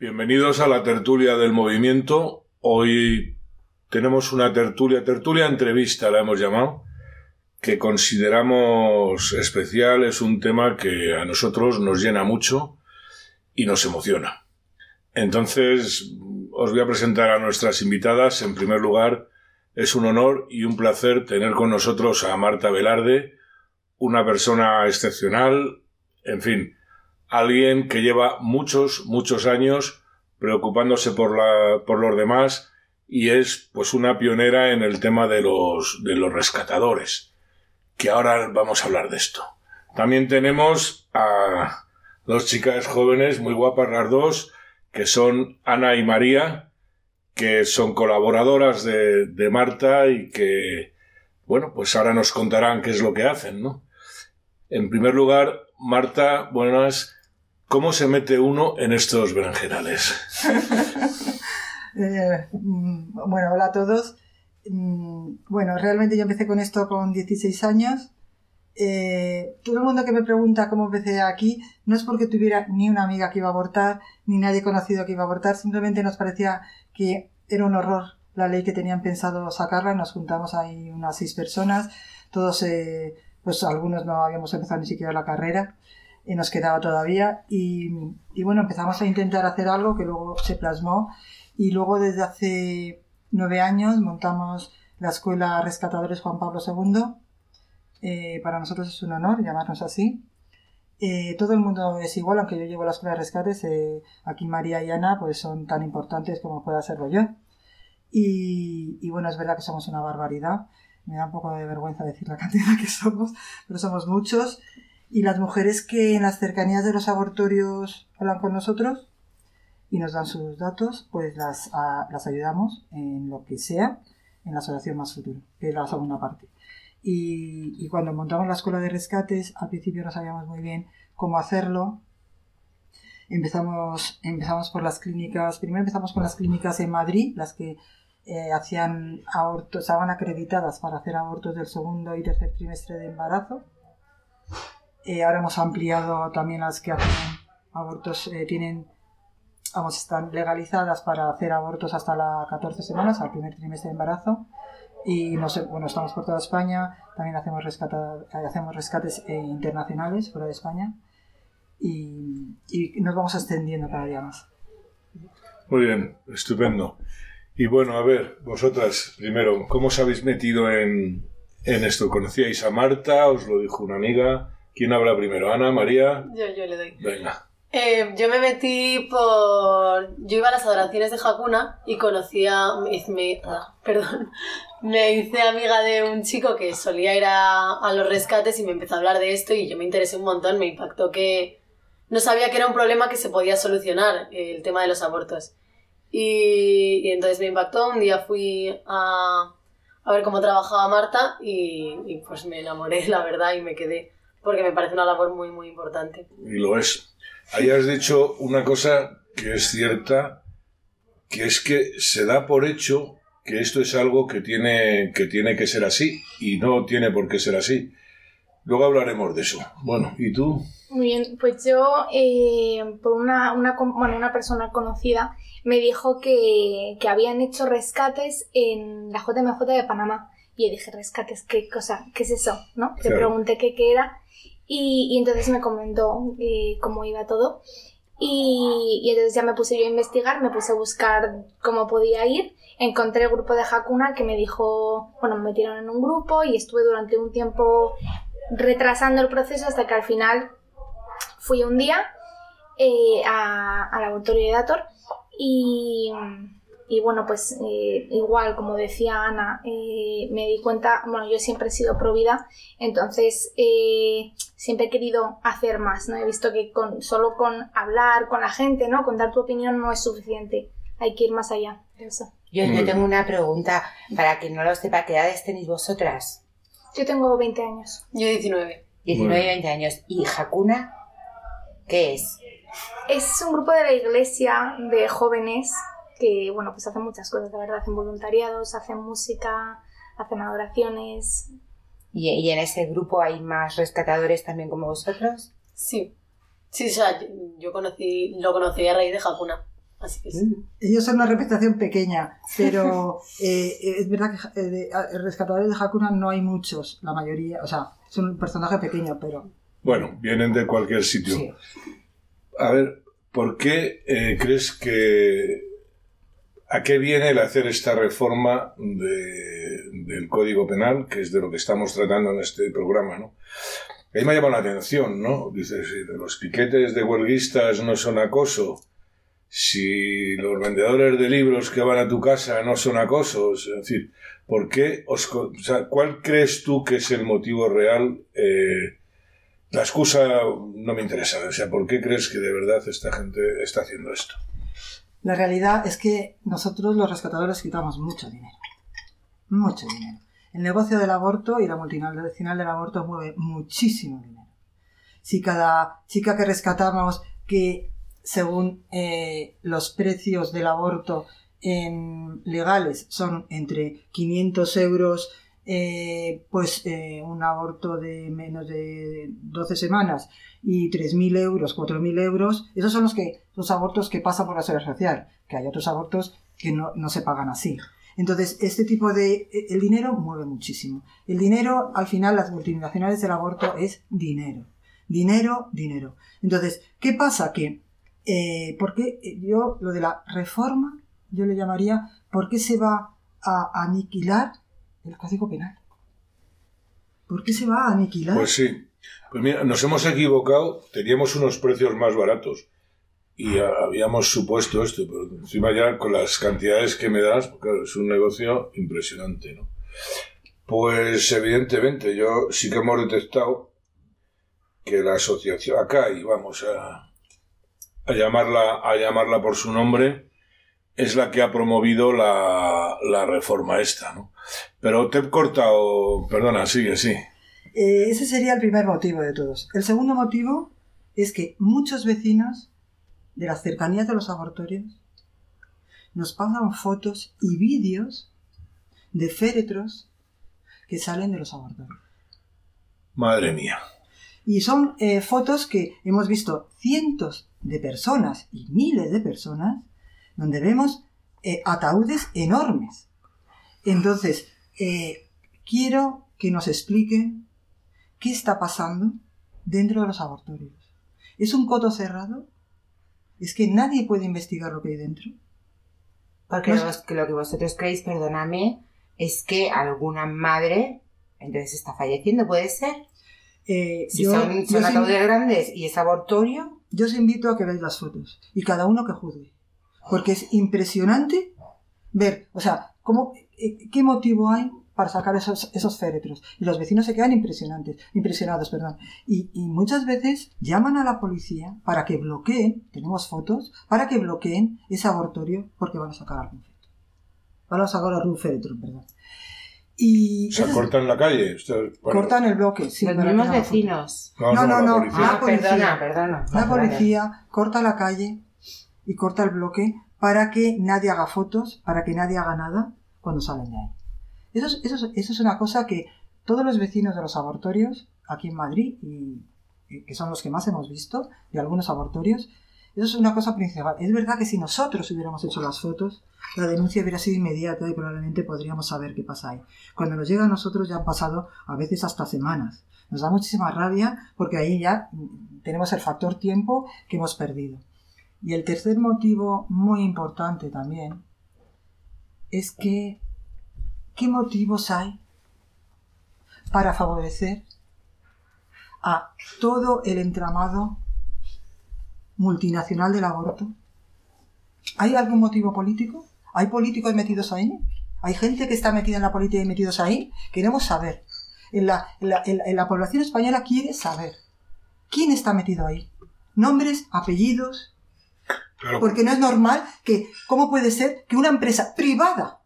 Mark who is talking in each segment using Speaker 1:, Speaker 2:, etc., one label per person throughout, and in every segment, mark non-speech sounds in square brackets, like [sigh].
Speaker 1: Bienvenidos a la tertulia del movimiento. Hoy tenemos una tertulia, tertulia entrevista la hemos llamado, que consideramos especial, es un tema que a nosotros nos llena mucho y nos emociona. Entonces, os voy a presentar a nuestras invitadas. En primer lugar, es un honor y un placer tener con nosotros a Marta Velarde, una persona excepcional, en fin, alguien que lleva muchos, muchos años preocupándose por, la, por los demás y es pues una pionera en el tema de los, de los rescatadores, que ahora vamos a hablar de esto. También tenemos a dos chicas jóvenes, muy guapas las dos, que son Ana y María, que son colaboradoras de, de Marta y que, bueno, pues ahora nos contarán qué es lo que hacen, ¿no? En primer lugar, Marta, buenas. ¿Cómo se mete uno en estos berenjenales? [laughs]
Speaker 2: Eh, mm, bueno, hola a todos. Mm, bueno, realmente yo empecé con esto con 16 años. Eh, todo el mundo que me pregunta cómo empecé aquí no es porque tuviera ni una amiga que iba a abortar, ni nadie conocido que iba a abortar, simplemente nos parecía que era un horror la ley que tenían pensado sacarla. Nos juntamos ahí unas seis personas, todos, eh, pues algunos no habíamos empezado ni siquiera la carrera y nos quedaba todavía. Y, y, bueno, empezamos a intentar hacer algo que luego se plasmó. Y luego desde hace nueve años montamos la Escuela Rescatadores Juan Pablo II. Eh, para nosotros es un honor llamarnos así. Eh, todo el mundo es igual, aunque yo llevo la Escuela de Rescates. Eh, aquí María y Ana pues son tan importantes como pueda serlo yo. Y, y bueno, es verdad que somos una barbaridad. Me da un poco de vergüenza decir la cantidad [laughs] que somos, pero somos muchos. Y las mujeres que en las cercanías de los abortorios hablan con nosotros y nos dan sus datos, pues las, a, las ayudamos en lo que sea en la asociación Más Futuro, que es la segunda parte. Y, y, cuando montamos la escuela de rescates, al principio no sabíamos muy bien cómo hacerlo. Empezamos, empezamos por las clínicas, primero empezamos con las clínicas en Madrid, las que eh, hacían abortos, estaban acreditadas para hacer abortos del segundo y tercer trimestre de embarazo eh, ahora hemos ampliado también las que hacen abortos, eh, tienen, vamos, están legalizadas para hacer abortos hasta las 14 semanas, al primer trimestre de embarazo. Y no bueno, estamos por toda España, también hacemos, rescata, hacemos rescates eh, internacionales fuera de España y, y nos vamos extendiendo cada día más.
Speaker 1: Muy bien, estupendo. Y bueno, a ver, vosotras, primero, ¿cómo os habéis metido en, en esto? ¿Conocíais a Marta? ¿Os lo dijo una amiga? ¿Quién habla primero? ¿Ana, María?
Speaker 3: Yo, yo le doy.
Speaker 1: Venga.
Speaker 3: Eh, yo me metí por... Yo iba a las adoraciones de Hakuna y conocía... Me, me, ah, perdón. [laughs] Me hice amiga de un chico que solía ir a, a, los rescates y me empezó a hablar de esto y yo me interesé un montón. Me impactó que no sabía que era un problema que se podía solucionar, el tema de los abortos. Y, y entonces me impactó. Un día fui a, a ver cómo trabajaba Marta y, y pues me enamoré, [laughs] la verdad, y me quedé porque me parece una labor muy, muy importante.
Speaker 1: Y lo es. Ahí has dicho una cosa que es cierta, que es que se da por hecho que esto es algo que tiene que, tiene que ser así y no tiene por qué ser así. Luego hablaremos de eso. Bueno, ¿y tú?
Speaker 4: Muy bien, pues yo, eh, por una, una, bueno, una persona conocida, me dijo que, que habían hecho rescates en la JMJ de Panamá. Y yo dije, rescates, ¿qué cosa? ¿Qué es eso? ¿No? Le pregunté qué, qué era y, entonces me comentó eh, cómo iba todo. Y, entonces ya me puse yo a investigar, me puse a buscar cómo podía ir. Encontré el grupo de Hakuna que me dijo, bueno, me metieron en un grupo y estuve durante un tiempo retrasando el proceso hasta que al final fui un día eh, al laboratorio de Dator y, y bueno, pues eh, igual, como decía Ana, eh, me di cuenta, bueno, yo siempre he sido pro vida, entonces eh, siempre he querido hacer más, ¿no? He visto que con, solo con hablar con la gente, ¿no? Con dar tu opinión no es suficiente, hay que ir más allá de eso.
Speaker 5: Yo, yo tengo una pregunta, para quien no lo sepa, ¿qué edades tenéis vosotras?
Speaker 4: Yo tengo 20 años.
Speaker 3: Yo 19.
Speaker 5: 19 y 20 años. ¿Y Hakuna qué es?
Speaker 4: Es un grupo de la iglesia de jóvenes que, bueno, pues hacen muchas cosas, de verdad, hacen voluntariados, hacen música, hacen adoraciones.
Speaker 5: ¿Y, y en ese grupo hay más rescatadores también como vosotros?
Speaker 3: Sí. Sí, o sea, yo, yo conocí, lo conocí a raíz de Hakuna. Así que sí.
Speaker 2: Ellos son una representación pequeña, [laughs] pero eh, es verdad que eh, de- a- rescatadores de Hakuna no hay muchos, la mayoría, o sea, es un personaje pequeño, pero
Speaker 1: Bueno, vienen de cualquier sitio.
Speaker 5: Sí.
Speaker 1: A ver, ¿por qué eh, crees que... ¿A qué viene el hacer esta reforma de- del Código Penal, que es de lo que estamos tratando en este programa, ¿no? Ahí me ha llamado la atención, ¿no? Dices, si los piquetes de huelguistas no son acoso, si los vendedores de libros que van a tu casa no son acosos, es decir, ¿por qué o sea, ¿cuál crees tú que es el motivo real? eh, la excusa no me interesa, o sea, ¿por qué crees que de verdad esta gente está haciendo esto?
Speaker 2: La realidad es que nosotros los rescatadores quitamos mucho dinero. Mucho dinero. El negocio del aborto y la multinacional del aborto mueve muchísimo dinero. Si cada chica que rescatamos, que según eh, los precios del aborto en legales son entre 500 euros, eh, pues eh, un aborto de menos de 12 semanas y 3.000 euros, 4.000 euros, esos son los que los abortos que pasan por la seguridad social, que hay otros abortos que no, se pagan así. Entonces, este tipo de... El dinero mueve muchísimo. El dinero, al final, las multinacionales del aborto es dinero. Dinero, dinero. Entonces, ¿qué pasa? Que, eh, ¿por qué yo, lo de la reforma, yo le llamaría, ¿por qué se va a aniquilar el Código Penal? ¿Por qué se va a aniquilar?
Speaker 1: Pues sí. Pues mira, nos hemos equivocado, teníamos unos precios más baratos y a- habíamos supuesto esto, pero encima ya con las cantidades que me das, pues claro, es un negocio impresionante, ¿no? Pues evidentemente yo sí que hemos detectado que la asociación acá y vamos a, a llamarla a llamarla por su nombre es la que ha promovido la, la reforma esta, ¿no? Pero te he cortado, perdona, sigue, sí.
Speaker 2: Eh, ese sería el primer motivo de todos. El segundo motivo es que muchos vecinos de las cercanías de los abortorios nos pasan fotos y vídeos de féretros que salen de los abortorios.
Speaker 1: Madre mía.
Speaker 2: Y son eh, fotos que hemos visto cientos de personas y miles de personas donde vemos eh, ataúdes enormes. Entonces, eh, quiero que nos expliquen qué está pasando dentro de los abortorios. ¿Es un coto cerrado? ¿Es que nadie puede investigar lo que hay dentro?
Speaker 5: Porque
Speaker 2: No
Speaker 5: lo que vosotros creéis, perdóname, es que alguna madre entonces está falleciendo, ¿puede ser?
Speaker 2: Eh,
Speaker 5: Si
Speaker 2: yo,
Speaker 5: son, son ataúdes grandes y es abortorio,
Speaker 2: yo os invito a que veáis las fotos y cada uno que juzgue. Porque es impresionante ver, o sea, cómo, qué motivo hay para sacar esos, esos féretros. Y los vecinos se quedan impresionantes, impresionados. Perdón. Y, y muchas veces llaman a la policía para que bloqueen, tenemos fotos, para que bloqueen ese abortorio porque van a sacar algún féretro. Van a sacar algún féretro, perdón. Y
Speaker 1: O sea, cortan la calle. Esto, bueno,
Speaker 2: cortan el bloque. sí,
Speaker 5: los mismos vecinos.
Speaker 1: No,
Speaker 2: No,
Speaker 1: no,
Speaker 2: no,
Speaker 1: la
Speaker 2: no.
Speaker 1: policía.
Speaker 2: La
Speaker 5: Ah, perdona, perdona.
Speaker 2: La policía corta la calle y corta el bloque para que nadie haga fotos, para que nadie haga nada cuando salen de ahí. Eso es, eso es- eso es una cosa que todos los vecinos de los abortorios, aquí en Madrid, y, y que son los que más hemos visto, de algunos abortorios, eso es una cosa principal. Es verdad que si nosotros hubiéramos hecho las fotos, la denuncia hubiera sido inmediata y probablemente podríamos saber qué pasa ahí. Cuando nos llega a nosotros ya han pasado a veces hasta semanas. Nos da muchísima rabia porque ahí ya mm, tenemos el factor tiempo que hemos perdido. Y el tercer motivo muy importante también es que ¿qué motivos hay para favorecer a todo el entramado multinacional del aborto? ¿Hay algún motivo político? ¿Hay políticos metidos ahí? ¿Hay gente que está metida en la política y metidos ahí? Queremos saber. En la, la población española quiere saber. ¿Quién está metido ahí? Nombres, apellidos, Porque no es normal que, ¿cómo puede ser que una empresa privada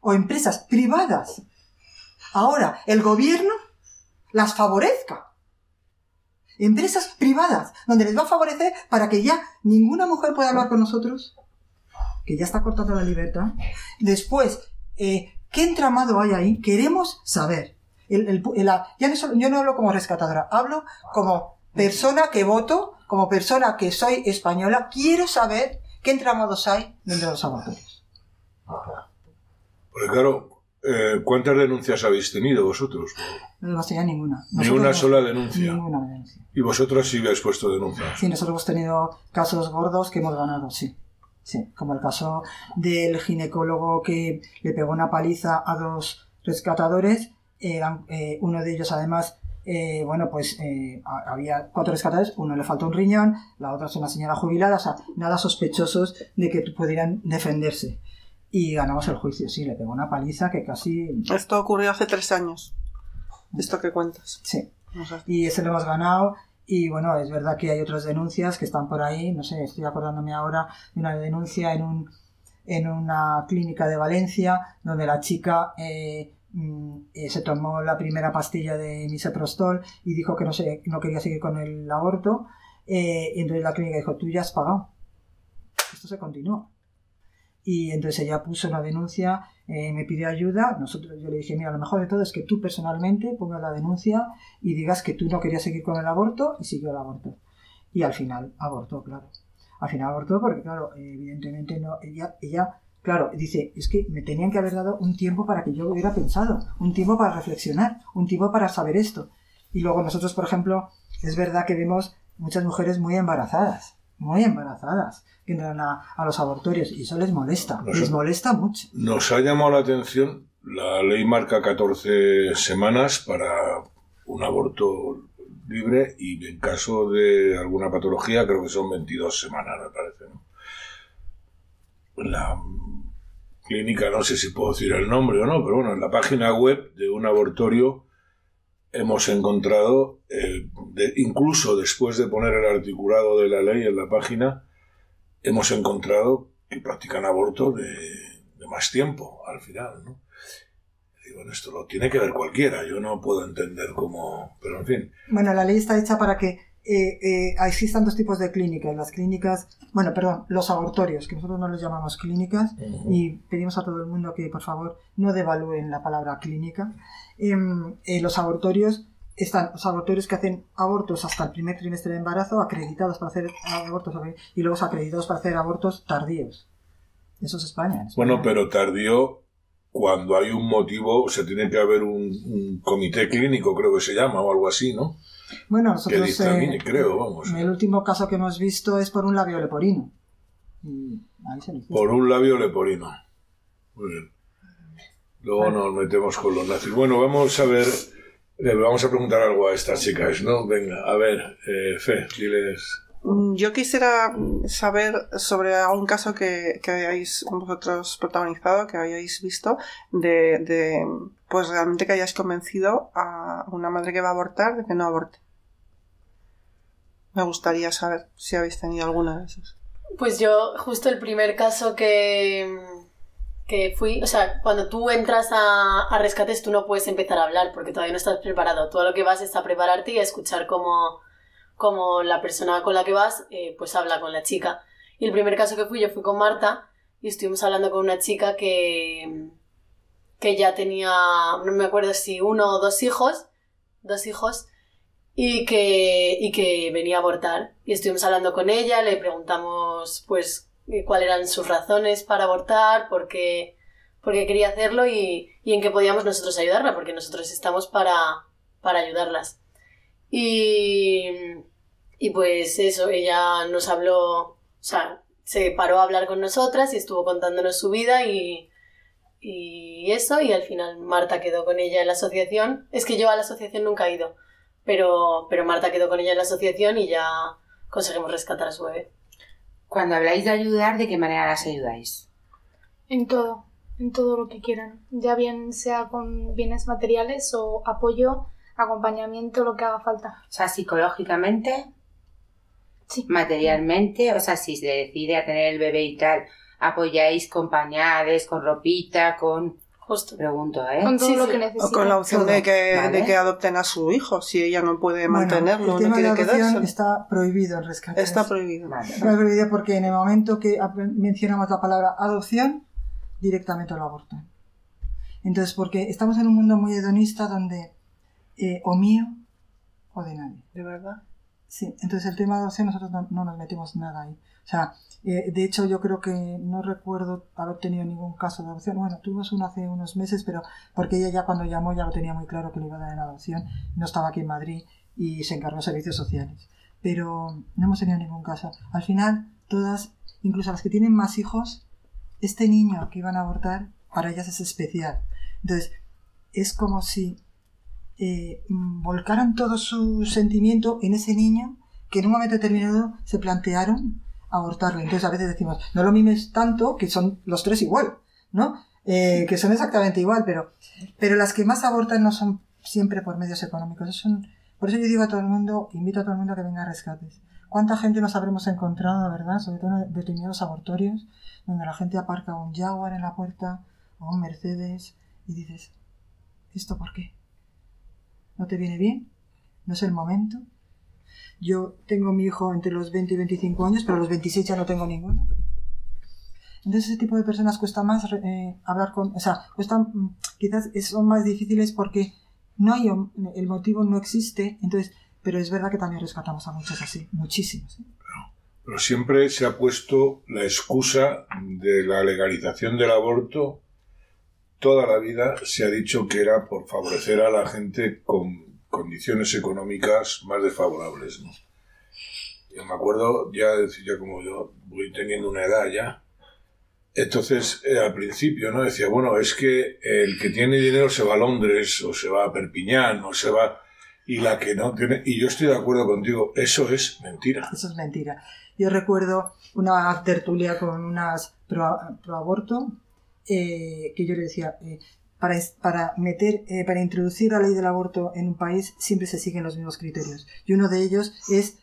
Speaker 2: o empresas privadas ahora el gobierno las favorezca? Empresas privadas, donde les va a favorecer para que ya ninguna mujer pueda hablar con nosotros, que ya está cortando la libertad. Después, eh, ¿qué entramado hay ahí? Queremos saber. El- el- ya no yo no hablo como rescatadora, hablo como persona que voto, como persona que soy española, quiero saber ¿Qué entramados hay dentro de los abortorios?
Speaker 1: Porque claro, eh, ¿cuántas denuncias habéis tenido vosotros?
Speaker 2: No tenido ninguna.
Speaker 1: Ni
Speaker 2: Nosotros
Speaker 1: una
Speaker 2: no-
Speaker 1: sola denuncia.
Speaker 2: Ninguna denuncia.
Speaker 1: Y vosotros sí habéis puesto denuncias.
Speaker 2: Sí, nosotros hemos tenido casos gordos que hemos ganado, sí. Sí, como el caso del ginecólogo que le pegó una paliza a dos rescatadores. Eran, eh, uno de ellos, además, eh, bueno, pues eh, ha- había cuatro rescatadores, uno le faltó un riñón, la otra es una señora jubilada, o sea, nada sospechosos de que pudieran defenderse. Y ganamos el juicio, sí, le pegó una paliza que casi...
Speaker 6: Esto ocurrió hace tres años. Esto que cuentas.
Speaker 2: Sí, y ese lo hemos ganado. Y bueno, es verdad que hay otras denuncias que están por ahí. No sé, estoy acordándome ahora de una denuncia en, un, en una clínica de Valencia donde la chica eh, se tomó la primera pastilla de misoprostol y dijo que no, se, no quería seguir con el aborto. Eh, y entonces la clínica dijo, tú ya has pagado. Esto se continúa. Y entonces ella puso una denuncia, eh, me pidió ayuda. Nosotros, yo le dije, mira, lo mejor de todo es que tú personalmente pongas la denuncia y digas que tú no querías seguir con el aborto y siguió el aborto. Y al final abortó, claro. Al final abortó porque, claro, eh, evidentemente no, ella, ella, claro, dice, es que me tenían que haber dado un tiempo para que yo hubiera pensado, un tiempo para reflexionar, un tiempo para saber esto. Y luego nosotros, por ejemplo, es verdad que vemos muchas mujeres muy embarazadas, muy embarazadas, que entran a, a los abortorios y eso les molesta, les molesta mucho.
Speaker 1: Nos ha llamado la atención, la ley marca 14 semanas para un aborto libre y en caso de alguna patología creo que son 22 semanas, me parece. ¿no? La clínica, no sé si puedo decir el nombre o no, pero bueno, en la página web de un abortorio hemos encontrado, eh, de- incluso después de poner el articulado de la ley en la página, hemos encontrado que practican aborto de, más tiempo al final, ¿no? Bueno, esto lo tiene que ver cualquiera, yo no puedo entender cómo, pero en fin,
Speaker 2: Bueno, la ley está hecha para que eh, eh, existan dos tipos de clínicas. Las clínicas, bueno, perdón, los abortorios, que nosotros no los llamamos clínicas, y pedimos a todo el mundo que por favor no devalúen la palabra clínica. Em, eh, los abortorios están los abortorios que hacen abortos hasta el primer trimestre de embarazo, acreditados para hacer abortos y luego acreditados para hacer abortos tardíos. Eso es España. en España.
Speaker 1: Bueno, pero tardío cuando hay un motivo, se tiene que haber un, un comité clínico, creo que se llama, o algo así, ¿no?
Speaker 2: Bueno,
Speaker 1: Que
Speaker 2: nosotros
Speaker 1: dictamine,
Speaker 2: eh,
Speaker 1: creo, vamos.
Speaker 2: el último caso que hemos visto es por un labio leporino. Y ahí se lo hicieron.
Speaker 1: Por un labio leporino. Muy bien. Luego nos metemos con los nazis. Bueno, vamos a ver, le vamos a preguntar algo a estas chicas, ¿no? Venga, a ver, eh, Fe, diles.
Speaker 6: Mm, Yo quisiera saber sobre algún caso que, que hayáis vosotros protagonizado, que hayáis visto, de, de, pues realmente que hayáis convencido a una madre que va a abortar de que no aborte. Me gustaría saber si habéis tenido alguna de esas.
Speaker 3: Pues yo, justo el primer caso que, que fui, o sea, cuando tú entras a, a rescates tú no puedes empezar a hablar porque todavía no estás preparado. A lo que vas es a prepararte y a escuchar cómo, cómo la persona con la que vas eh, pues habla con la chica. Y el primer caso que fui, yo fui con Marta y estuvimos hablando con una chica que, que ya tenía, no me acuerdo si uno o dos hijos, dos hijos, y que, y que venía a abortar. Y estuvimos hablando con ella, le preguntamos pues eh, cuáles eran sus razones para abortar, por qué, por qué quería hacerlo y, y en qué podíamos nosotros ayudarla, porque nosotros estamos para, para ayudarlas. Y, y pues eso, ella nos habló, o sea, se paró a hablar con nosotras y estuvo contándonos su vida y, y eso, y al final Marta quedó con ella en la asociación. Es que yo a la asociación nunca he ido, pero, pero Marta quedó con ella en la asociación y ya conseguimos rescatar a su bebé.
Speaker 5: Cuando habláis de ayudar, ¿de qué manera las ayudáis?
Speaker 4: En todo, en todo lo que quieran. Ya bien sea con bienes materiales o apoyo, acompañamiento, lo que haga falta.
Speaker 5: O sea, psicológicamente,
Speaker 4: Sí.
Speaker 5: materialmente, o sea, si se decide a tener el bebé y tal, apoyáis con pañales, con ropita, con...
Speaker 3: Justo.
Speaker 5: Pregunto, ¿eh?
Speaker 4: Con todo
Speaker 3: Sí,
Speaker 4: lo que
Speaker 6: O
Speaker 4: necesiten.
Speaker 6: con la opción de que,
Speaker 5: ¿vale?
Speaker 6: de que adopten a su hijo, si ella no puede
Speaker 2: Bueno,
Speaker 6: mantenerlo,
Speaker 2: el
Speaker 6: no
Speaker 2: tema de
Speaker 6: tiene
Speaker 2: la
Speaker 6: que
Speaker 2: está prohibido en rescate.
Speaker 6: Está prohibido.
Speaker 5: Vale.
Speaker 2: Está prohibido porque en el momento que mencionamos la palabra adopción, directamente lo abortan. Entonces, porque estamos en un mundo muy hedonista donde eh, o mío o de nadie.
Speaker 6: ¿De verdad?
Speaker 2: Sí, entonces el tema de adopción nosotros no, no nos metemos nada ahí. O sea, eh, de hecho yo creo que no recuerdo haber tenido ningún caso de adopción. Bueno, tuvimos uno hace unos meses, pero porque ella ya cuando llamó ya lo tenía muy claro que le iba a dar en adopción. No estaba aquí en Madrid y se encargó de servicios sociales. Pero no hemos tenido ningún caso. Al final, todas, incluso las que tienen más hijos, este niño que iban a abortar, para ellas es especial. Entonces, es como si eh, volcaran todo su sentimiento en ese niño que en un momento determinado se plantearon abortarlo. Entonces a veces decimos, no lo mimes tanto, que son los tres igual, ¿no? Eh, que son exactamente igual, pero, pero las que más abortan no son siempre por medios económicos. Son, por eso yo digo a todo el mundo, invito a todo el mundo a que venga a rescates. ¿Cuánta gente nos habremos encontrado, verdad? Sobre todo en determinados abortorios, donde la gente aparca un Jaguar en la puerta o un Mercedes y dices, ¿esto por qué? ¿No te viene bien? ¿No es el momento? Yo tengo mi hijo entre los 20 y 25 años, pero a los 26 ya no tengo ninguno. Entonces ese tipo de personas cuesta más eh, hablar con, o sea, cuesta, quizás son más difíciles porque no hay, el motivo no existe, entonces, pero es verdad que también rescatamos a muchos así, muchísimos. ¿eh?
Speaker 1: Pero siempre se ha puesto la excusa de la legalización del aborto toda la vida se ha dicho que era por favorecer a la gente con condiciones económicas más desfavorables. ¿no? Yo me acuerdo, ya, ya como yo voy teniendo una edad ya, entonces eh, al principio no decía, bueno, es que el que tiene dinero se va a Londres o se va a Perpiñán o se va y la que no tiene, y yo estoy de acuerdo contigo, eso es mentira.
Speaker 2: Eso es mentira. Yo recuerdo una tertulia con unas pro, pro aborto eh, que yo le decía, eh, para, para, meter, eh, para introducir la ley del aborto en un país siempre se siguen los mismos criterios. Y uno de ellos es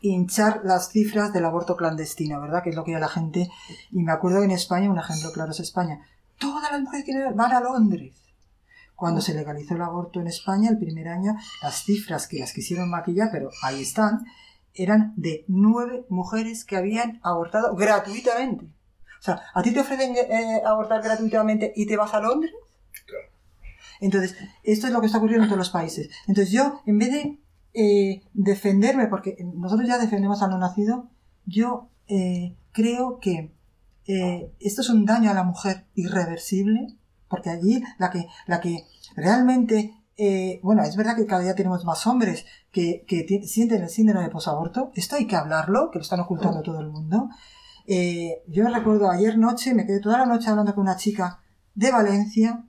Speaker 2: hinchar las cifras del aborto clandestino, ¿verdad? Que es lo que ya la gente... Y me acuerdo que en España, un ejemplo claro es España, todas las mujeres que van a Londres. Cuando se legalizó el aborto en España, el primer año, las cifras que las quisieron maquillar, pero ahí están, eran de nueve mujeres que habían abortado gratuitamente. O sea, ¿a ti te ofrecen eh, abortar gratuitamente y te vas a Londres? Entonces, esto es lo que está ocurriendo en todos los países. Entonces, yo, en vez de eh, defenderme, porque nosotros ya defendemos al no nacido, yo eh, creo que esto es un daño a la mujer irreversible, porque allí la que, la que realmente bueno, es verdad que cada día tenemos más hombres que, que sienten el síndrome de posaborto. Esto hay que hablarlo, que lo están ocultando todo el mundo. Eh, yo recuerdo ayer noche, me quedé toda la noche hablando con una chica de Valencia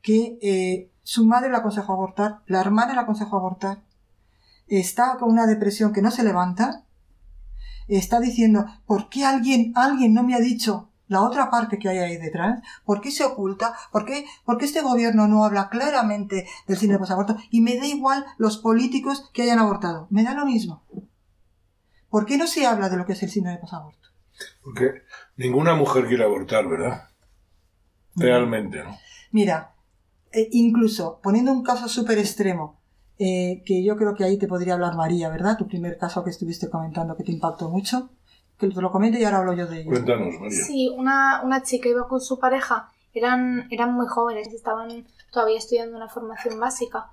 Speaker 2: que eh, su madre la aconsejó abortar, la hermana la aconsejó abortar, está con una depresión que no se levanta, está diciendo, ¿por qué alguien, alguien no me ha dicho la otra parte que hay ahí detrás? ¿Por qué se oculta? ¿Por qué, por qué este gobierno no habla claramente del cine posaborto? Y me da igual los políticos que hayan abortado. Me da lo mismo. ¿Por qué no se habla de lo que es el de posaborto?
Speaker 1: Porque ninguna mujer quiere abortar, ¿verdad? Realmente, ¿no?
Speaker 2: Mira, eh, incluso poniendo un caso súper extremo, eh, que yo creo que ahí te podría hablar María, ¿verdad? Tu primer caso que estuviste comentando que te impactó mucho. Que te lo comente y ahora hablo yo de ello.
Speaker 1: Cuéntanos, María.
Speaker 4: Sí, una, una chica iba con su pareja, eran, eran muy jóvenes, estaban todavía estudiando una formación básica.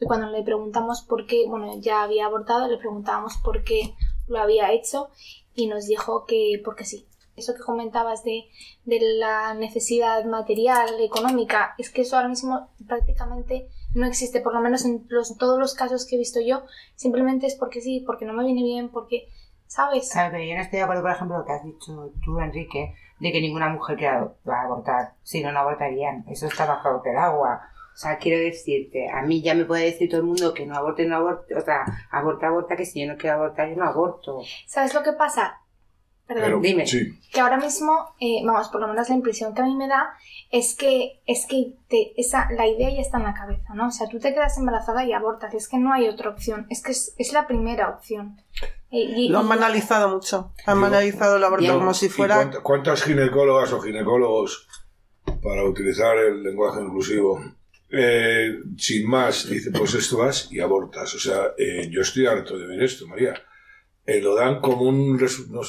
Speaker 4: Y cuando le preguntamos por qué, bueno, ya había abortado, le preguntábamos por qué lo había hecho y nos dijo que porque sí. Eso que comentabas de, de la necesidad material, económica, es que eso ahora mismo prácticamente no existe, por lo menos en los, todos los casos que he visto yo, simplemente es porque sí, porque no me viene bien, porque, ¿sabes?
Speaker 5: Claro, pero yo no estoy de acuerdo, por ejemplo, lo que has dicho tú, Enrique, de que ninguna mujer quiera abortar, si no, no abortarían, eso está bajo el agua. O sea, quiero decirte, a mí ya me puede decir todo el mundo que no aborte, no aborte, o sea, aborta, aborta, que si yo no quiero abortar, yo no aborto.
Speaker 4: ¿Sabes lo que pasa? Perdón,
Speaker 5: dime.
Speaker 4: Que ahora mismo, eh, vamos, por lo menos la impresión que a mí me da es que, es que te, esa, la idea ya está en la cabeza, ¿no? O sea, tú te quedas embarazada y abortas, es que no hay otra opción, es que es, es la primera opción.
Speaker 6: Y, lo han banalizado mucho, han banalizado el aborto como si fuera...
Speaker 1: ¿Cuántas ginecólogas o ginecólogos, para utilizar el lenguaje inclusivo, eh, sin más, dice, pues esto vas y abortas. O sea, eh, yo estoy harto de ver esto, María. Eh, lo dan como un... No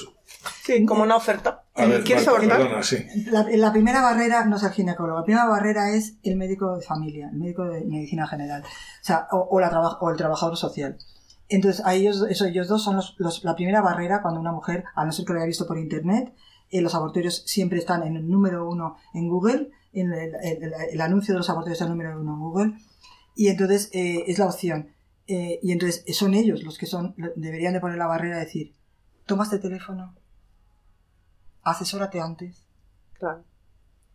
Speaker 6: Sí, como una oferta.
Speaker 1: ¿Quieres abortar? sí.
Speaker 2: la, primera barrera no es el ginecólogo, la primera barrera es el médico de familia, el médico de medicina general, o sea, o, la o el trabajador social. Entonces, a ellos, eso, ellos dos son los, los- la primera barrera cuando una mujer, a no ser que lo haya visto por internet, eh, los abortorios siempre están en el número uno en Google, en el, el- el- anuncio de los abortorios es el número uno en Google, y entonces eh, es la opción. Eh, y entonces son ellos los que son deberían de poner la barrera de decir, toma este teléfono, asesórate antes,
Speaker 6: Claro.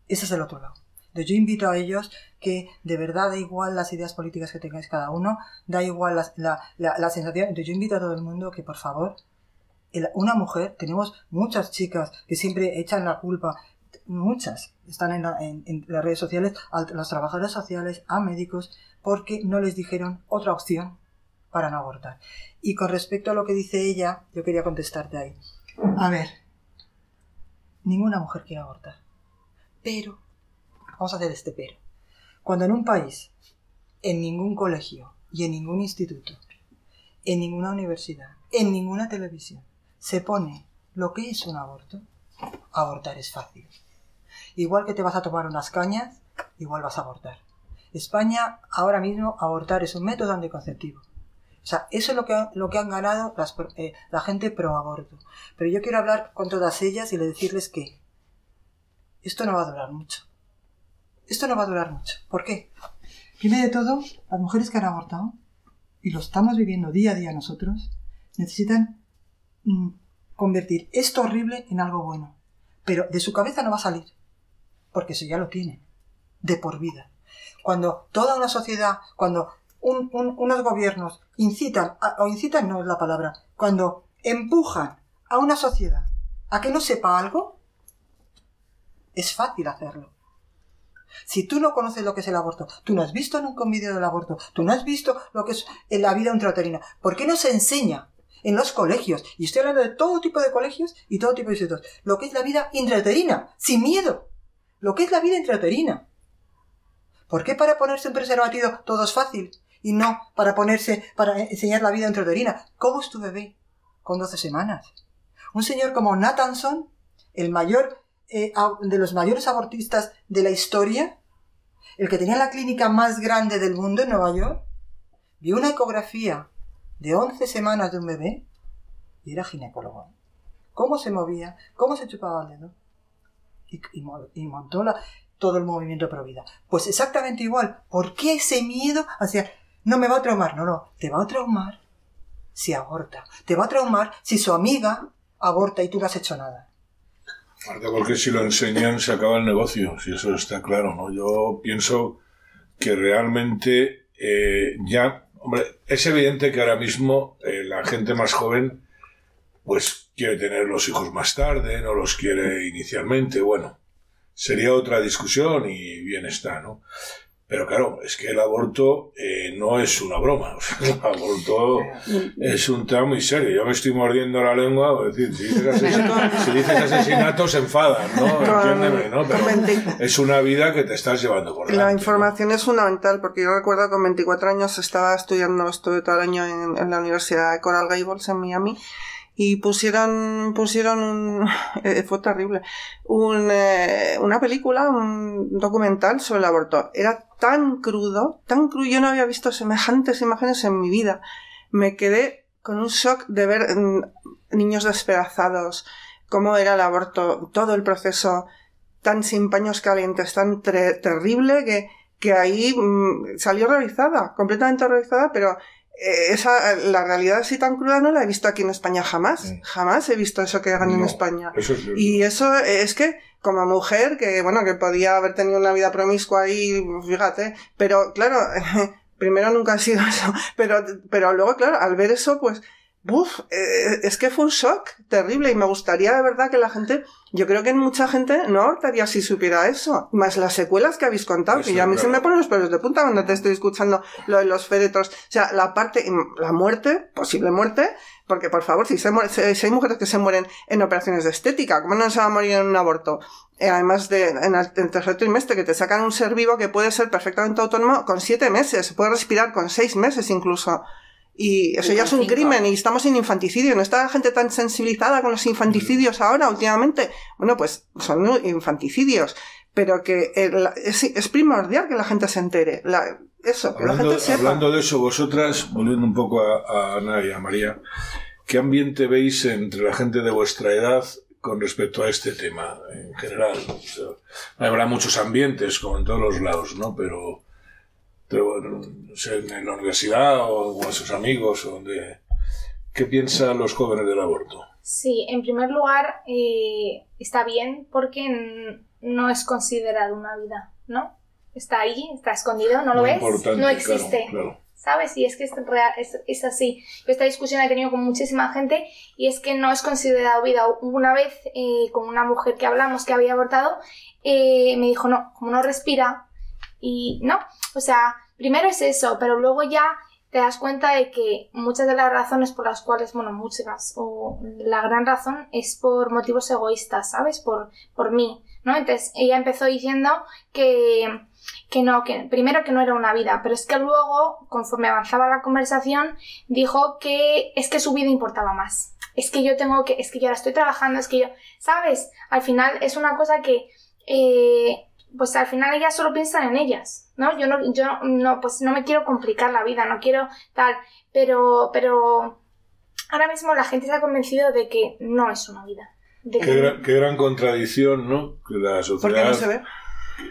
Speaker 2: ese es el otro lado. Entonces yo invito a ellos que de verdad da igual las ideas políticas que tengáis cada uno, da igual las- la, la, la sensación. Entonces yo invito a todo el mundo que por favor, una mujer, tenemos muchas chicas que siempre echan la culpa, muchas están en, la- en- en las redes sociales, a los trabajadores sociales, a médicos, porque no les dijeron otra opción para no abortar. Y con respecto a lo que dice ella, yo quería contestarte ahí. A ver, ninguna mujer quiere abortar. Pero, vamos a hacer este pero. Cuando en un país, en ningún colegio y en ningún instituto, en ninguna universidad, en ninguna televisión, se pone lo que es un aborto, abortar es fácil. Igual que te vas a tomar unas cañas, igual vas a abortar. España, ahora mismo, abortar es un método anticonceptivo. O sea, eso es lo que, lo que han ganado eh, la gente pro aborto. Pero yo quiero hablar con todas ellas y le decirles que esto no va a durar mucho. Esto no va a durar mucho. ¿Por qué? Primero de todo, las mujeres que han abortado, y lo estamos viviendo día a día nosotros, necesitan mm, convertir esto horrible en algo bueno. Pero de su cabeza no va a salir, porque eso ya lo tienen, de por vida. Cuando toda una sociedad, cuando un- un- unos gobiernos incitan, o incitan no es la palabra, cuando empujan a una sociedad a que no sepa algo, es fácil hacerlo. Si tú no conoces lo que es el aborto, tú no has visto nunca un vídeo del aborto, tú no has visto lo que es la vida intrauterina, ¿por qué no se enseña en los colegios? Y estoy hablando de todo tipo de colegios y todo tipo de institutos. Lo que es la vida intrauterina, sin miedo. Lo que es la vida intrauterina. ¿Por qué para ponerse un preservativo todo es fácil? Y no para ponerse, para enseñar la vida intrauterina. ¿Cómo es tu bebé? Con 12 semanas. Un señor como Nathanson, el mayor eh, de los mayores abortistas de la historia, el que tenía la clínica más grande del mundo en Nueva York, vio una ecografía de 11 semanas de un bebé y era ginecólogo. ¿Cómo se movía? ¿Cómo se chupaba el dedo? Y, y mo- y montó todo el movimiento pro vida. Pues exactamente igual. ¿Por qué ese miedo hacia no me va a traumar? No, no, te va a traumar si aborta. Te va a traumar si su amiga aborta y tú no has hecho nada.
Speaker 1: Porque si lo enseñan se acaba el negocio, si eso está claro. Yo pienso que realmente eh, ya, hombre, es evidente que ahora mismo eh, la gente más joven pues quiere tener los hijos más tarde, no los quiere inicialmente, bueno, sería otra discusión y bien está, ¿no? Pero claro, es que el aborto eh, no es una broma, [laughs] o sea, el aborto es un tema muy serio. Yo me estoy mordiendo la lengua, es decir, si dices, [laughs] asesin- si dices asesinato se enfadan, ¿no? Entiéndeme, ¿no? Pero
Speaker 6: con 20
Speaker 1: es una vida que te estás llevando por delante.
Speaker 6: La
Speaker 1: ¿no?
Speaker 6: información es fundamental porque yo recuerdo que con 24 años estaba estudiando, estuve todo el año en, en la Universidad de Coral Gables en Miami y pusieron, pusieron un, [laughs] eh, fue terrible, eh, una película, un documental sobre el aborto. Era tan crudo, tan crudo, yo no había visto semejantes imágenes en mi vida. Me quedé con un shock de ver mm, niños despedazados, cómo era el aborto, todo el proceso tan sin paños calientes, tan terrible que, que ahí mm, salió realizada, completamente realizada, pero esa, la realidad así tan cruda no la he visto aquí en España jamás. Jamás he visto eso que hagan en España.
Speaker 1: Eso es.
Speaker 6: Y eso es que, como mujer, que bueno, que podía haber tenido una vida promiscua ahí, fíjate, pero claro, [laughs] primero nunca ha sido eso, [laughs] pero, pero luego, claro, al ver eso, pues, uf, eh, es que fue un shock terrible y me gustaría de verdad que la gente, yo creo que mucha gente no abortaría si supiera eso, más las secuelas que habéis contado, que yo a mí se me ponen los pelos de punta cuando te estoy escuchando lo de los féretros, o sea, la parte, la muerte, posible muerte, porque por favor, si, se muere- si hay mujeres que se mueren en operaciones de estética, ¿cómo no se va a morir en un aborto? Eh, además de en el, en el tercer trimestre, que te sacan un ser vivo que puede ser perfectamente autónomo con siete meses, puede respirar con seis meses incluso. Y eso
Speaker 5: Y
Speaker 6: ya es un crimen y estamos en infanticidio. ¿No está la gente tan sensibilizada con los infanticidios ahora últimamente? Bueno, pues son infanticidios. Pero que el- es, es primordial que la gente se entere. La- eso, que la
Speaker 1: Hablando,
Speaker 6: gente sepa.
Speaker 1: hablando de eso, vosotras, volviendo un poco a, a Ana y a María, ¿qué ambiente veis entre la gente de vuestra edad con respecto a este tema en general? O sea, habrá muchos ambientes, como en todos los lados, ¿no? Pero, pero bueno, no sé, en la universidad o con sus amigos, o donde, ¿qué piensan los jóvenes del aborto?
Speaker 4: Sí, en primer lugar, eh, está bien porque no es considerado una vida, ¿no? Está ahí, está escondido, ¿no lo
Speaker 1: Muy
Speaker 4: ves? No existe.
Speaker 1: claro.
Speaker 4: ¿Sabes? Y es que es, real- es, es así. Esta discusión la he tenido con muchísima gente y es que no es considerado vida. Una vez eh, con una mujer que hablamos que había abortado, eh, me dijo, no, como no respira, y no, o sea, primero es eso, pero luego ya te das cuenta de que muchas de las razones por las cuales, bueno, muchas, o la gran razón es por motivos egoístas, ¿sabes? Por, por mí, ¿no? Entonces ella empezó diciendo que, que no, que primero que no era una vida, pero es que luego, conforme avanzaba la conversación, dijo que es que su vida importaba más. Es que yo tengo que, es que yo ahora estoy trabajando, es que yo, ¿sabes? Al final es una cosa que, eh, pues al final ellas solo piensan en ellas, ¿no? Yo no, yo no, pues no me quiero complicar la vida, no quiero tal, pero, pero ahora mismo la gente se ha convencido de que no es una vida. De
Speaker 1: Qué
Speaker 4: que-
Speaker 1: gran, qué gran contradicción, ¿no? Que la
Speaker 6: Porque
Speaker 1: sociedad...
Speaker 6: no se ve.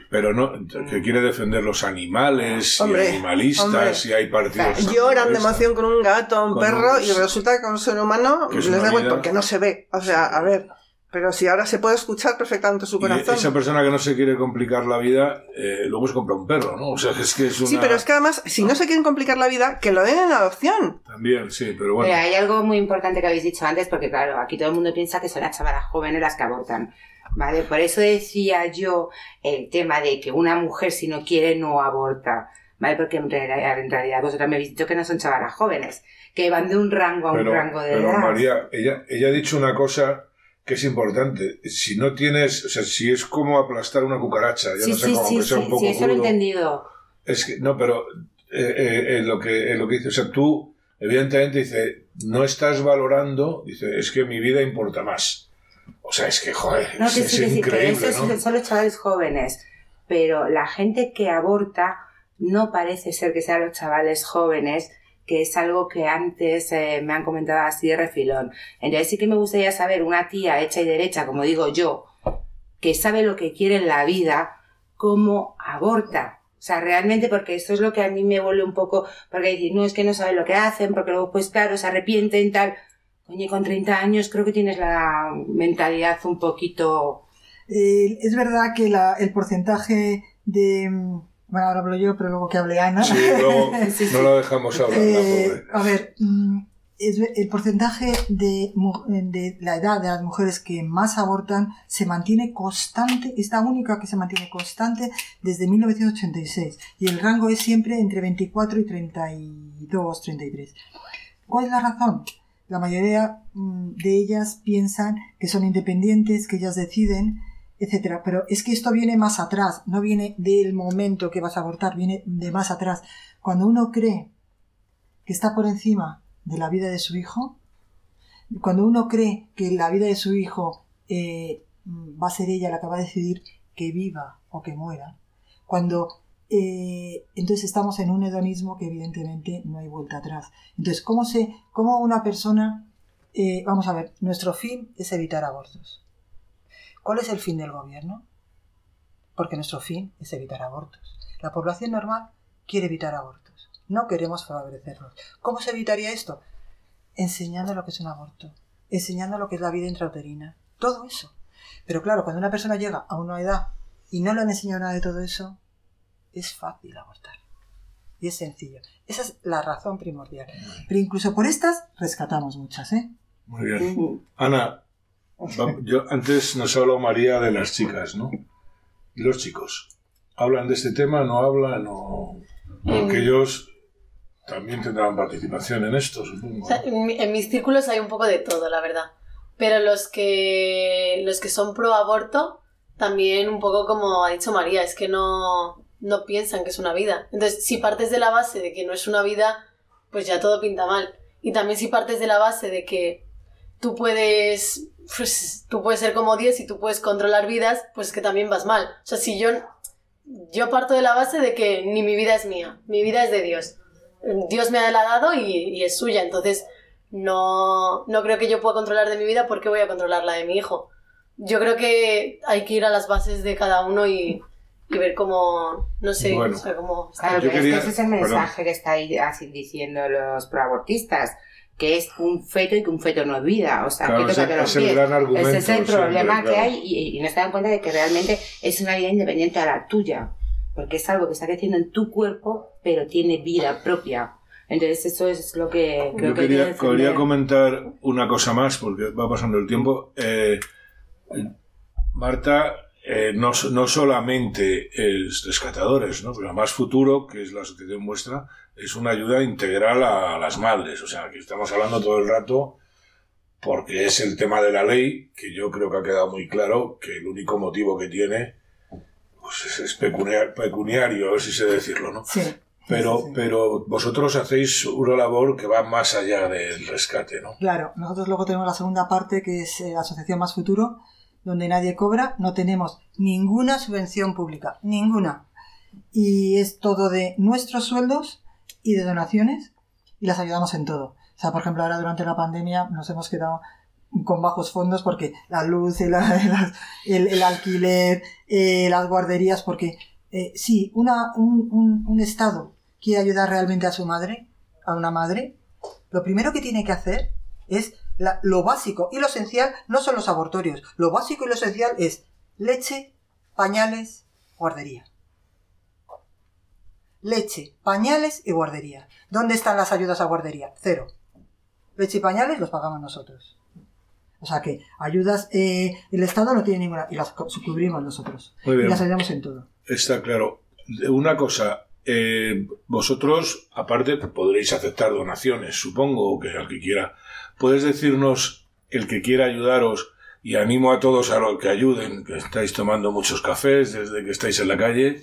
Speaker 1: Pero no, que quiere defender los animales
Speaker 6: Hombre,
Speaker 1: y animalistas
Speaker 6: hombre.
Speaker 1: y hay partidos.
Speaker 6: Lloran de emoción con un gato, un
Speaker 1: Con
Speaker 6: perro,
Speaker 1: un-
Speaker 6: y resulta que con un ser humano
Speaker 1: Que
Speaker 6: les da igual porque no se ve. O sea, a ver, pero si ahora se puede escuchar perfectamente su
Speaker 1: Y
Speaker 6: corazón.
Speaker 1: esa persona que no se quiere complicar la vida, eh, luego se compra un perro, ¿no? O sea, que es que es una...
Speaker 6: Sí, pero es que además, si no se quieren complicar la vida, que lo den en adopción.
Speaker 1: También, sí, pero bueno.
Speaker 5: Pero hay algo muy importante que habéis dicho antes, porque claro, aquí todo el mundo piensa que son las chavalas jóvenes las que abortan. ¿Vale? Por eso decía yo el tema de que una mujer si no quiere no aborta. ¿Vale? Porque en realidad, en realidad vosotros me habéis dicho que no son chavalas jóvenes, que van de un rango a un
Speaker 1: pero,
Speaker 5: rango de
Speaker 1: pero
Speaker 5: edad.
Speaker 1: María, ella, ella ha dicho una cosa que es importante. Si no tienes, o sea, si es como aplastar una cucaracha, ya
Speaker 5: sí,
Speaker 1: no sé
Speaker 5: sí,
Speaker 1: cómo,
Speaker 5: sí,
Speaker 1: que sea un poco
Speaker 5: sí, eso lo he entendido.
Speaker 1: Es que, no, pero eh, eh, eh, lo, que, lo que dice, o sea, tú, evidentemente, dice, no estás valorando, dice, es que mi vida importa más. O sea, es que, joder,
Speaker 5: No,
Speaker 1: es,
Speaker 5: que
Speaker 1: es
Speaker 5: sí, que
Speaker 1: increíble,
Speaker 5: eso
Speaker 1: ¿no?
Speaker 5: es- son los chavales jóvenes. Pero la gente que aborta no parece ser que sean los chavales jóvenes, que es algo que antes eh, me han comentado así de refilón. Entonces sí que me gustaría saber, una tía hecha y derecha, como digo yo, que sabe lo que quiere en la vida, cómo aborta. O sea, realmente, porque esto es lo que a mí me vuelve un poco, porque decir, no, es que no saben lo que hacen, porque luego, pues claro, se arrepienten, tal. Oye, con 30 años creo que tienes la mentalidad un poquito...
Speaker 2: Eh, es verdad que el porcentaje de... Bueno, ahora hablo yo, pero luego que hable Ana.
Speaker 1: Sí, luego [laughs] no la dejamos hablar, la
Speaker 2: Eh, a ver, mm, el porcentaje de, mu- de la edad de las mujeres que más abortan se mantiene constante, es la única que se mantiene constante desde 1986 y el rango es siempre entre 24 y 32, 33. ¿Cuál es la razón? La mayoría mm, de ellas piensan que son independientes, que ellas deciden, etcétera. Pero es que esto viene más atrás, no viene del momento que vas a abortar, viene de más atrás. Cuando uno cree que está por encima de la vida de su hijo, cuando uno cree que la vida de su hijo eh, mm, va a ser ella la que va a decidir que viva o que muera, cuando eh, entonces estamos en un hedonismo que evidentemente no hay vuelta atrás. Entonces, ¿cómo, se, cómo una persona... eh, vamos a ver, nuestro fin es evitar abortos. ¿Cuál es el fin del gobierno? Porque nuestro fin es evitar abortos. La población normal quiere evitar abortos. No queremos favorecerlos. ¿Cómo se evitaría esto? Enseñando lo que es un aborto, enseñando lo que es la vida intrauterina, todo eso. Pero claro, cuando una persona llega a una edad y no le han enseñado nada de todo eso, es fácil abortar. Y es sencillo. Esa es la razón primordial. Pero incluso por estas rescatamos muchas, ¿eh?
Speaker 1: Muy bien. Ana, yo, antes nos ha hablado María de las chicas, ¿no? ¿Y los chicos? ¿Hablan de este tema? ¿No hablan? O... Porque ellos también tendrán participación en esto, supongo.
Speaker 3: O sea, en mis círculos hay un poco de todo, la verdad. Pero los que, los que son pro aborto, también un poco como ha dicho María, es que no, no piensan que es una vida. Entonces, si partes de la base de que no es una vida, pues ya todo pinta mal. Y también si partes de la base de que tú puedes, pues, tú puedes ser como Dios y tú puedes controlar vidas, pues que también vas mal. O sea, si yo yo parto de la base de que ni mi vida es mía, mi vida es de Dios. Dios me ha dado y, y es suya, entonces no, no creo que yo pueda controlar de mi vida porque voy a controlar la de mi hijo. Yo creo que hay que ir a las bases de cada uno y, y ver cómo, no sé,
Speaker 1: Bueno.
Speaker 3: o sea, cómo...
Speaker 5: Claro, pero
Speaker 1: quería-
Speaker 5: es que ese es el
Speaker 1: perdón.
Speaker 5: mensaje que está ahí así diciendo los proabortistas, que es un feto y que un feto no es vida. O sea,
Speaker 1: Claro,
Speaker 5: que
Speaker 1: ese- es el gran argumento
Speaker 5: Ese es el
Speaker 1: siempre,
Speaker 5: problema que hay y, y no se dan cuenta de que realmente es una vida independiente a la tuya. Porque es algo que está creciendo en tu cuerpo, pero tiene vida propia. Entonces eso es lo que creo
Speaker 1: Yo
Speaker 5: que
Speaker 1: quería, quería comentar una cosa más, porque va pasando el tiempo. Eh, Marta, eh, no, no solamente es rescatadores, ¿no? pero más futuro, que es la asociación vuestra, es una ayuda integral a las madres. O sea, que estamos hablando todo el rato, porque es el tema de la ley, que yo creo que ha quedado muy claro que el único motivo que tiene pues es, es pecunia- pecuniario, a ver si sé decirlo, ¿no?
Speaker 2: Sí.
Speaker 1: Pero,
Speaker 2: Sí, sí.
Speaker 1: pero vosotros hacéis una labor que va más allá del rescate, ¿no?
Speaker 2: Claro, nosotros luego tenemos la segunda parte que es eh, Asociación Más Futuro, donde nadie cobra, no tenemos ninguna subvención pública, ninguna. Y es todo de nuestros sueldos y de donaciones y las ayudamos en todo. O sea, por ejemplo, ahora durante la pandemia nos hemos quedado con bajos fondos porque la luz, el, [laughs] alquiler, eh, las guarderías, porque eh, si una, un, un- un Estado quiere ayudar realmente a su madre, a una madre, lo primero que tiene que hacer es la- lo básico y lo esencial no son los abortorios. Lo básico y lo esencial es leche, pañales, guardería. Leche, pañales y guardería. ¿Dónde están las ayudas a guardería? Cero. Leche y pañales los pagamos nosotros. O sea que ayudas, eh, el Estado no tiene ninguna y las cubrimos nosotros.
Speaker 1: Muy
Speaker 2: Y las ayudamos en todo.
Speaker 1: está claro. Una cosa, eh, vosotros, aparte, podréis aceptar donaciones, supongo, que al que quiera. ¿Puedes decirnos, el que quiera ayudaros, y animo a todos a los que ayuden, que estáis tomando muchos cafés desde que estáis en la calle,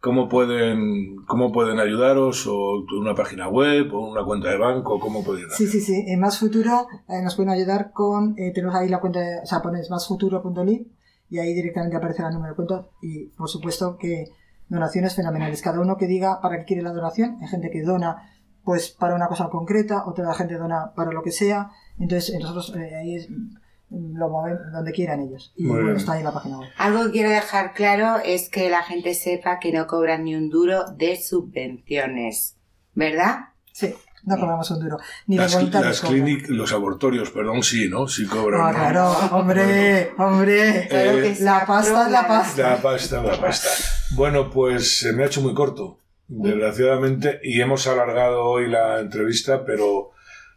Speaker 1: cómo pueden, cómo pueden ayudaros, o una página web, o una cuenta de banco, cómo pueden
Speaker 2: Sí, sí, sí. En Más Futuro eh, nos pueden ayudar con. eh, tenemos ahí la cuenta, de- o sea, pones másfuturo.ly y ahí directamente aparece el número de cuenta. Y por supuesto que donaciones fenomenales. Cada uno que diga para qué quiere la donación. Hay gente que dona pues para una cosa concreta, otra gente dona para lo que sea. Entonces, eh, nosotros eh, ahí es, mm, lo movemos donde quieran ellos. Y bueno, está ahí en la página web.
Speaker 5: Algo que quiero dejar claro es que la gente sepa que no cobran ni un duro de subvenciones. ¿Verdad?
Speaker 2: Sí, no cobramos un duro. Ni
Speaker 1: Las,
Speaker 2: voluntarios.
Speaker 1: las clínicas, los abortorios, perdón, sí, ¿no? Sí cobran.
Speaker 2: Ah,
Speaker 1: ¿no?
Speaker 2: claro, hombre, hombre.
Speaker 5: Claro que
Speaker 1: Eh,
Speaker 5: sí,
Speaker 2: la pasta es la pasta.
Speaker 1: La pasta, la pasta. Bueno, pues se me ha hecho muy corto, desgraciadamente, y hemos alargado hoy la entrevista, pero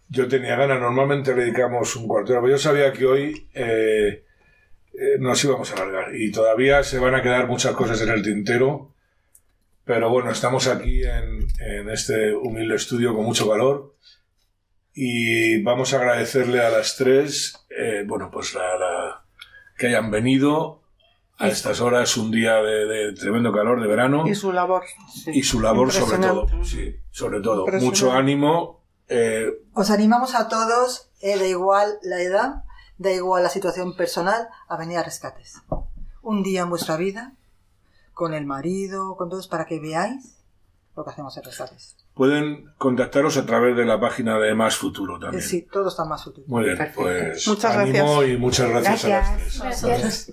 Speaker 1: yo tenía ganas. Normalmente le dedicamos un cuarto de hora, pero yo sabía que hoy eh, eh, nos íbamos a alargar y todavía se van a quedar muchas cosas en el tintero. Pero bueno, estamos aquí en, en este humilde estudio con mucho calor y vamos a agradecerle a las tres, eh, bueno, pues la- la, que hayan venido a estas horas, un día de, de tremendo calor de verano
Speaker 6: Y su labor.
Speaker 1: y su labor sobre todo, sí, sobre todo, mucho ánimo. eh,
Speaker 2: Os animamos a todos, eh, da igual la edad, da igual la situación personal, a venir a rescates. Un día en vuestra vida, con el marido, con todos, para que veáis lo que hacemos en rescates.
Speaker 1: pueden contactaros a través de la página de Más Futuro también.
Speaker 2: sí, todo está más útil.
Speaker 1: Muy bien,
Speaker 5: Perfecto.
Speaker 1: pues
Speaker 6: Muchas
Speaker 1: ánimo
Speaker 6: gracias.
Speaker 1: y muchas gracias, a las
Speaker 5: Gracias.
Speaker 1: tres.
Speaker 3: Gracias.